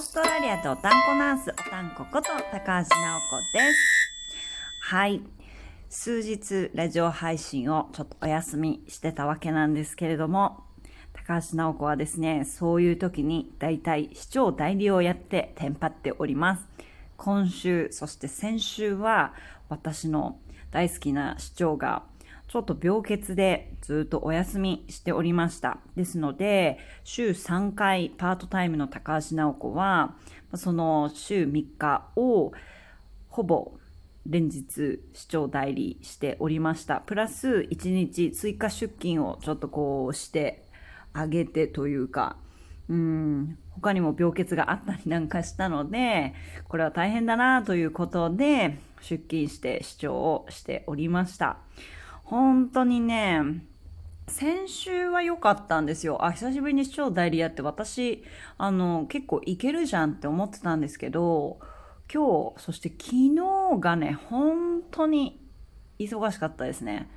ーストラリアとおたんこナース、おたんここと高橋直子です。はい。数日ラジオ配信をちょっとお休みしてたわけなんですけれども、高橋直子はですね、そういう時に大体市長代理をやってテンパっております。今週、そして先週は私の大好きな市長がちょっと病欠でずっとお休みしておりました。ですので、週3回パートタイムの高橋直子は、その週3日をほぼ連日市長代理しておりました。プラス1日追加出勤をちょっとこうしてあげてというか、うん、他にも病欠があったりなんかしたので、これは大変だなということで出勤して市長をしておりました。本当にね、先週は良かったんですよ。あ、久しぶりに市長代理やって私、あの、結構いけるじゃんって思ってたんですけど、今日、そして昨日がね、本当に忙しかったですね。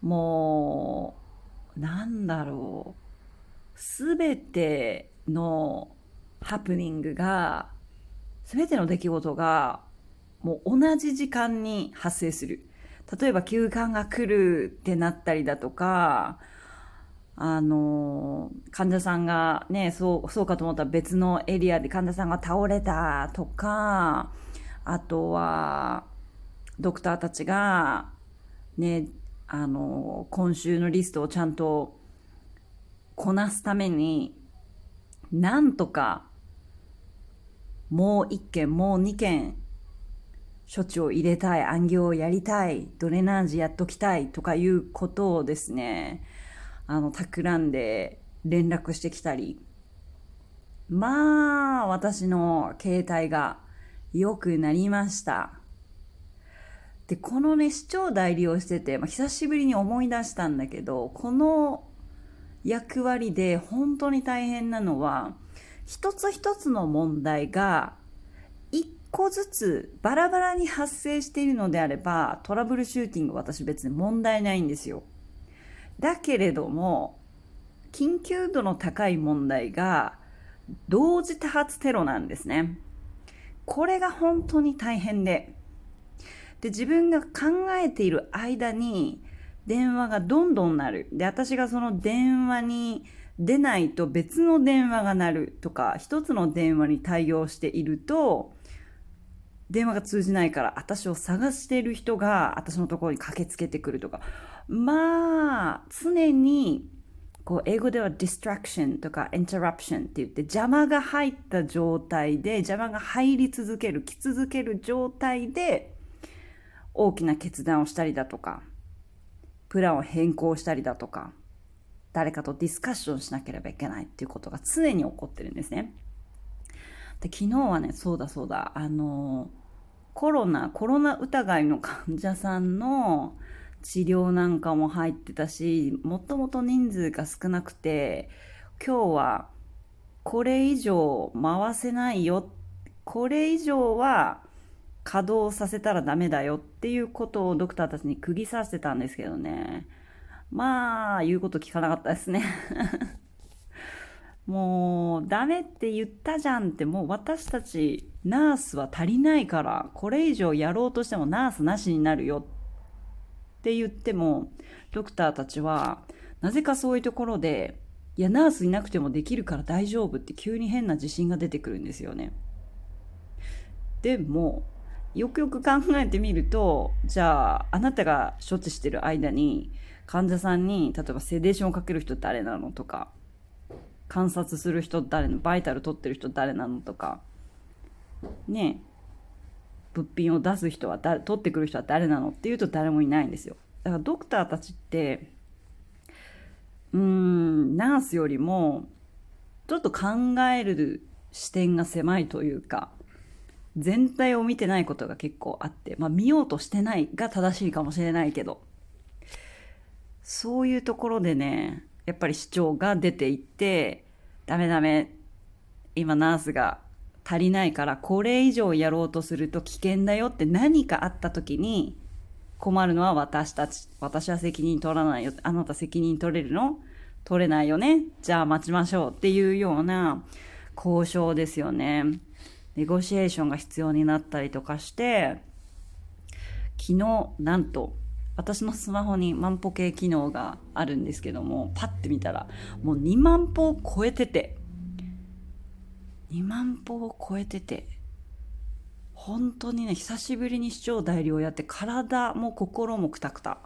もう、なんだろう。すべてのハプニングが、すべての出来事が、もう同じ時間に発生する。例えば休館が来るってなったりだとか、あの、患者さんがね、そう、そうかと思ったら別のエリアで患者さんが倒れたとか、あとは、ドクターたちが、ね、あの、今週のリストをちゃんとこなすために、なんとか、もう一件、もう二件、処置を入れたい、暗行をやりたい、ドレナージやっときたいとかいうことをですね、あの、企んで連絡してきたり、まあ、私の携帯が良くなりました。で、このね、市長代理をしてて、まあ、久しぶりに思い出したんだけど、この役割で本当に大変なのは、一つ一つの問題が、個ずつバラバラに発生しているのであれば、トラブルシューティング私別に問題ないんですよ。だけれども、緊急度の高い問題が同時多発テロなんですね。これが本当に大変で。で、自分が考えている間に電話がどんどん鳴る。で、私がその電話に出ないと別の電話が鳴るとか、一つの電話に対応していると、電話が通じないから私を探している人が私のところに駆けつけてくるとか。まあ、常に、こう、英語では distraction とか interruption って言って邪魔が入った状態で、邪魔が入り続ける、来続ける状態で、大きな決断をしたりだとか、プランを変更したりだとか、誰かとディスカッションしなければいけないっていうことが常に起こってるんですね。で昨日はね、そうだそうだ、あの、コロナ、コロナ疑いの患者さんの治療なんかも入ってたし、もともと人数が少なくて、今日はこれ以上回せないよ、これ以上は稼働させたらダメだよっていうことをドクターたちに釘刺してたんですけどね。まあ、言うこと聞かなかったですね。もう、ダメって言ったじゃんって、もう私たち、ナースは足りないから、これ以上やろうとしてもナースなしになるよって言っても、ドクターたちは、なぜかそういうところで、いや、ナースいなくてもできるから大丈夫って急に変な自信が出てくるんですよね。でも、よくよく考えてみると、じゃあ、あなたが処置してる間に、患者さんに、例えばセデーションをかける人誰なのとか、観察する人誰の、バイタル取ってる人誰なのとか、ね物品を出す人は誰、取ってくる人は誰なのっていうと誰もいないんですよ。だからドクターたちって、うーん、ナースよりも、ちょっと考える視点が狭いというか、全体を見てないことが結構あって、まあ見ようとしてないが正しいかもしれないけど、そういうところでね、やっぱり市長が出て行って、ダメダメ、今ナースが足りないからこれ以上やろうとすると危険だよって何かあった時に困るのは私たち。私は責任取らないよ。あなた責任取れるの？取れないよね？じゃあ待ちましょうっていうような交渉ですよね。ネゴシエーションが必要になったりとかして、昨日、なんと、私のスマホに万歩計機能があるんですけども、パッて見たら、もう2万歩を超えてて、2万歩を超えてて、本当にね、久しぶりに市長代理をやって、体も心もくたくた。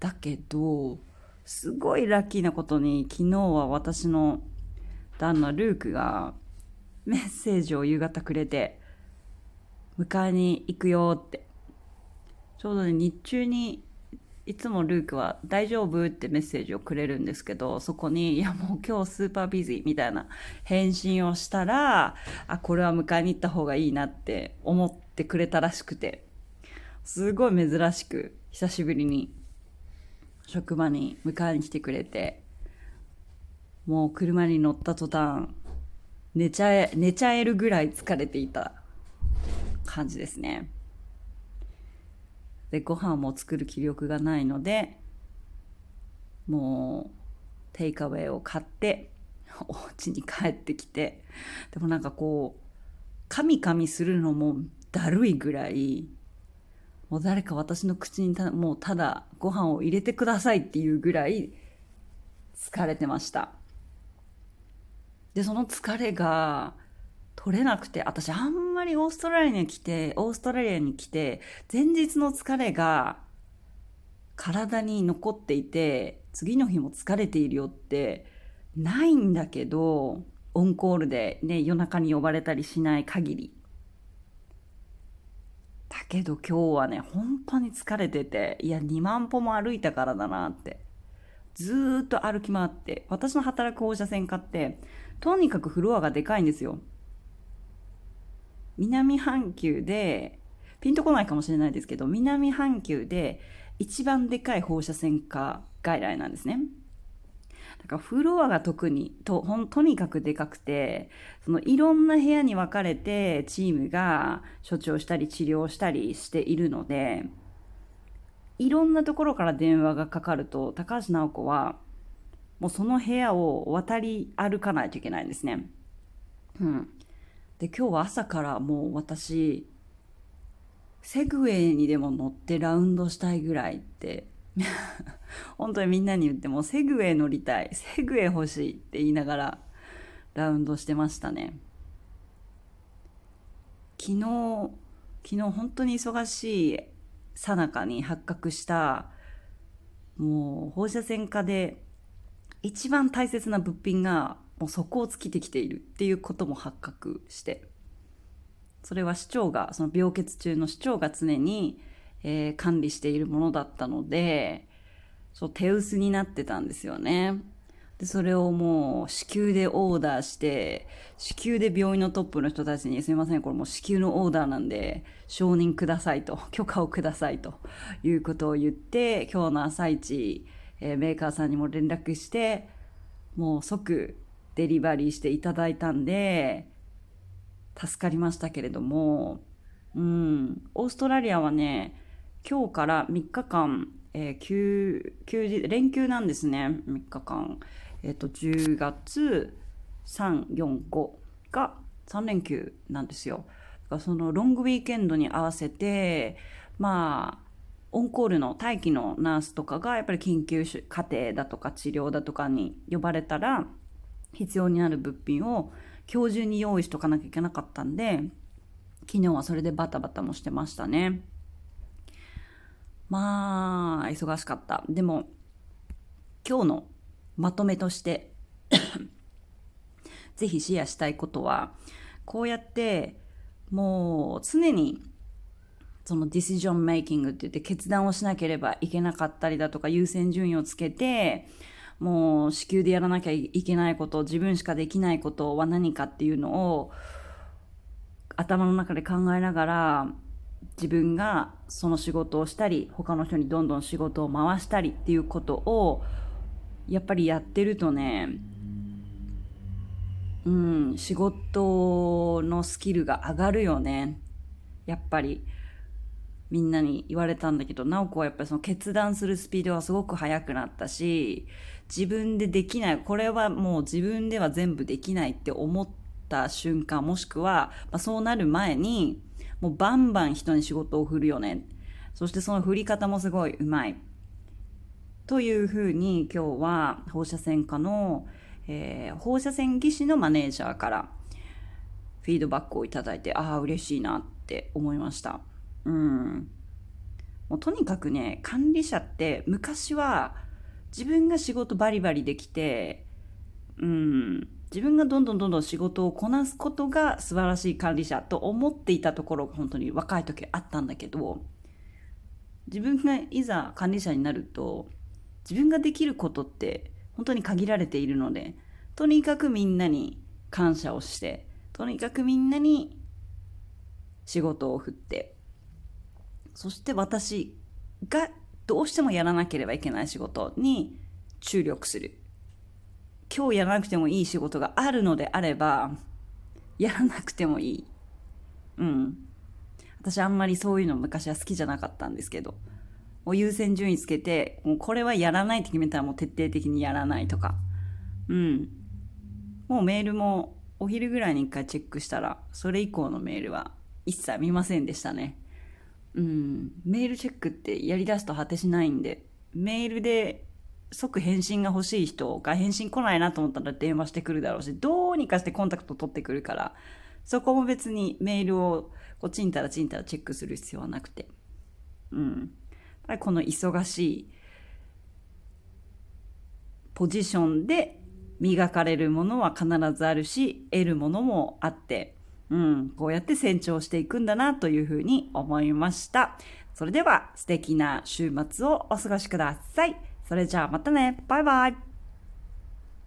だけど、すごいラッキーなことに、昨日は私の旦那ルークがメッセージを夕方くれて、迎えに行くよって。ちょうどね、日中にいつもルークは大丈夫ってメッセージをくれるんですけど、そこに、いやもう今日スーパービジーみたいな返信をしたら、あ、これは迎えに行った方がいいなって思ってくれたらしくて、すごい珍しく久しぶりに職場に迎えに来てくれて、もう車に乗った途端、寝ちゃえ、寝ちゃえるぐらい疲れていた感じですね。で、ご飯も作る気力がないので、もう、テイクアウェイを買って、お家に帰ってきて、でもなんかこう、カミカミするのもだるいぐらい、もう誰か私の口にたもうただご飯を入れてくださいっていうぐらい疲れてました。で、その疲れが取れなくて、私あんりオーストラリアに来て、オーストラリアに来て、前日の疲れが体に残っていて、次の日も疲れているよってないんだけど、オンコールでね、夜中に呼ばれたりしない限り。だけど今日はね、本当に疲れてて、いや、2万歩も歩いたからだなって。ずっと歩き回って、私の働く放射線科って、とにかくフロアがでかいんですよ。南半球で、ピンとこないかもしれないですけど、南半球で一番でかい放射線科外来なんですね。だからフロアが特にとほんとにかくでかくてそのいろんな部屋に分かれてチームが処置をしたり治療したりしているのでいろんなところから電話がかかると高橋直子はもうその部屋を渡り歩かないといけないんですね。うん、で今日は朝からもう私セグウェイにでも乗ってラウンドしたいぐらいって 本当にみんなに言ってもセグウェイ乗りたいセグウェイ欲しいって言いながらラウンドしてましたね。昨日昨日本当に忙しいさなかに発覚したもう放射線科で一番大切な物品がもう底を尽きてきているっていうことも発覚してそれは市長がその病欠中の市長が常にえー、管理しているものだったので、そう手薄になってたんですよね。で、それをもう至急でオーダーして、至急で病院のトップの人たちに、すいません、これもう至急のオーダーなんで、承認くださいと、許可をくださいということを言って、今日の朝一、えー、メーカーさんにも連絡して、もう即デリバリーしていただいたんで、助かりましたけれども、うん、オーストラリアはね、今日から3日間、えー、休休日連休なんですね。3日間。えっ、ー、と10月345が3連休なんですよ。だからそのロングウィーケンドに合わせてまあオンコールの待機のナースとかがやっぱり緊急家庭だとか治療だとかに呼ばれたら必要になる物品を今日中に用意しとかなきゃいけなかったんで昨日はそれでバタバタもしてましたね。まあ、忙しかった。でも、今日のまとめとして ぜひシェアしたいことは、こうやって、もう常に、そのディシジョンメイキングって言って決断をしなければいけなかったりだとか優先順位をつけて、もう子宮でやらなきゃいけないこと、自分しかできないことは何かっていうのを頭の中で考えながら自分がその仕事をしたり他の人にどんどん仕事を回したりっていうことをやっぱりやってるとねうん仕事のスキルが上がるよね。やっぱり。みんなに言われたんだけど、直子はやっぱりその決断するスピードがすごく速くなったし、自分でできない、これはもう自分では全部できないって思った瞬間、もしくは、まあ、そうなる前に、もうバンバン人に仕事を振るよね。そしてその振り方もすごい上手い。というふうに今日は放射線科の、えー、放射線技師のマネージャーからフィードバックをいただいて、ああ、嬉しいなって思いました。うん。もうとにかくね、管理者って昔は自分が仕事バリバリできて、うん、自分がどんどんどんどん仕事をこなすことが素晴らしい管理者と思っていたところが本当に若い時あったんだけど、自分がいざ管理者になると、自分ができることって本当に限られているので、とにかくみんなに感謝をして、とにかくみんなに仕事を振って、そして私がどうしてもやらなければいけない仕事に注力する。今日やらなくてもいい仕事があるのであれば、やらなくてもいい。うん。私あんまりそういうの昔は好きじゃなかったんですけど、もう優先順位つけて、もうこれはやらないって決めたらもう徹底的にやらないとか。うん。もうメールもお昼ぐらいに一回チェックしたら、それ以降のメールは一切見ませんでしたね。うん、メールチェックってやり出すと果てしないんで、メールで即返信が欲しい人が返信来ないなと思ったら電話してくるだろうし、どうにかしてコンタクト取ってくるから、そこも別にメールをこうちんたらちんたらチェックする必要はなくて。うん。この忙しいポジションで磨かれるものは必ずあるし、得るものもあって、うん、こうやって成長していくんだなというふうに思いました。それでは素敵な週末をお過ごしください。それじゃあまたね。バイバイ。